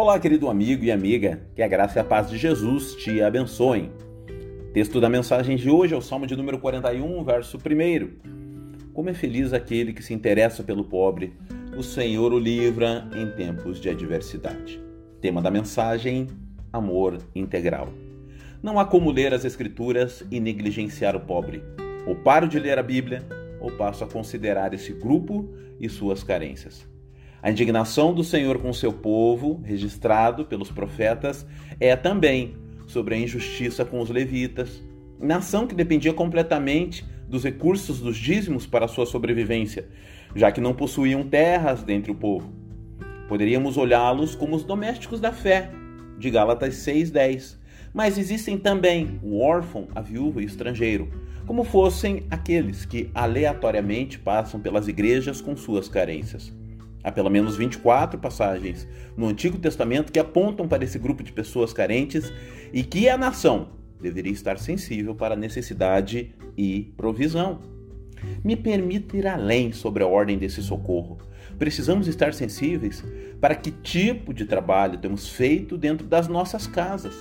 Olá, querido amigo e amiga, que a graça e a paz de Jesus te abençoem. Texto da mensagem de hoje é o Salmo de número 41, verso 1. Como é feliz aquele que se interessa pelo pobre, o Senhor o livra em tempos de adversidade. Tema da mensagem: Amor integral. Não há como ler as Escrituras e negligenciar o pobre. Ou paro de ler a Bíblia, ou passo a considerar esse grupo e suas carências. A indignação do Senhor com seu povo, registrado pelos profetas, é também sobre a injustiça com os levitas, nação que dependia completamente dos recursos dos dízimos para sua sobrevivência, já que não possuíam terras dentre o povo. Poderíamos olhá-los como os domésticos da fé, de Gálatas 6:10. Mas existem também o órfão, a viúva e o estrangeiro, como fossem aqueles que aleatoriamente passam pelas igrejas com suas carências. Há pelo menos 24 passagens no Antigo Testamento que apontam para esse grupo de pessoas carentes e que a nação deveria estar sensível para necessidade e provisão. Me permita ir além sobre a ordem desse socorro. Precisamos estar sensíveis para que tipo de trabalho temos feito dentro das nossas casas.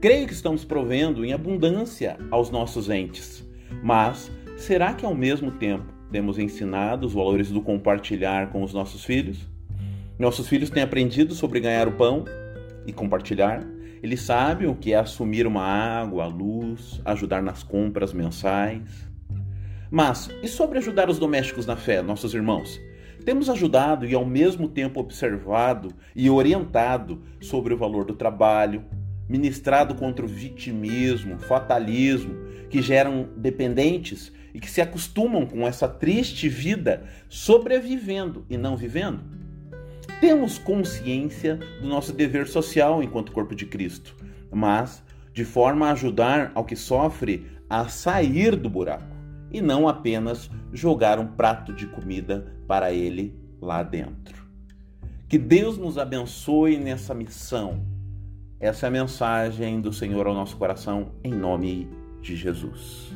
Creio que estamos provendo em abundância aos nossos entes, mas será que ao mesmo tempo temos ensinado os valores do compartilhar com os nossos filhos? Nossos filhos têm aprendido sobre ganhar o pão e compartilhar. Eles sabem o que é assumir uma água, a luz, ajudar nas compras mensais. Mas e sobre ajudar os domésticos na fé, nossos irmãos? Temos ajudado e ao mesmo tempo observado e orientado sobre o valor do trabalho, ministrado contra o vitimismo, fatalismo, que geram dependentes e que se acostumam com essa triste vida sobrevivendo e não vivendo? Temos consciência do nosso dever social enquanto corpo de Cristo, mas de forma a ajudar ao que sofre a sair do buraco e não apenas jogar um prato de comida para ele lá dentro. Que Deus nos abençoe nessa missão essa é a mensagem do Senhor ao nosso coração, em nome de Jesus.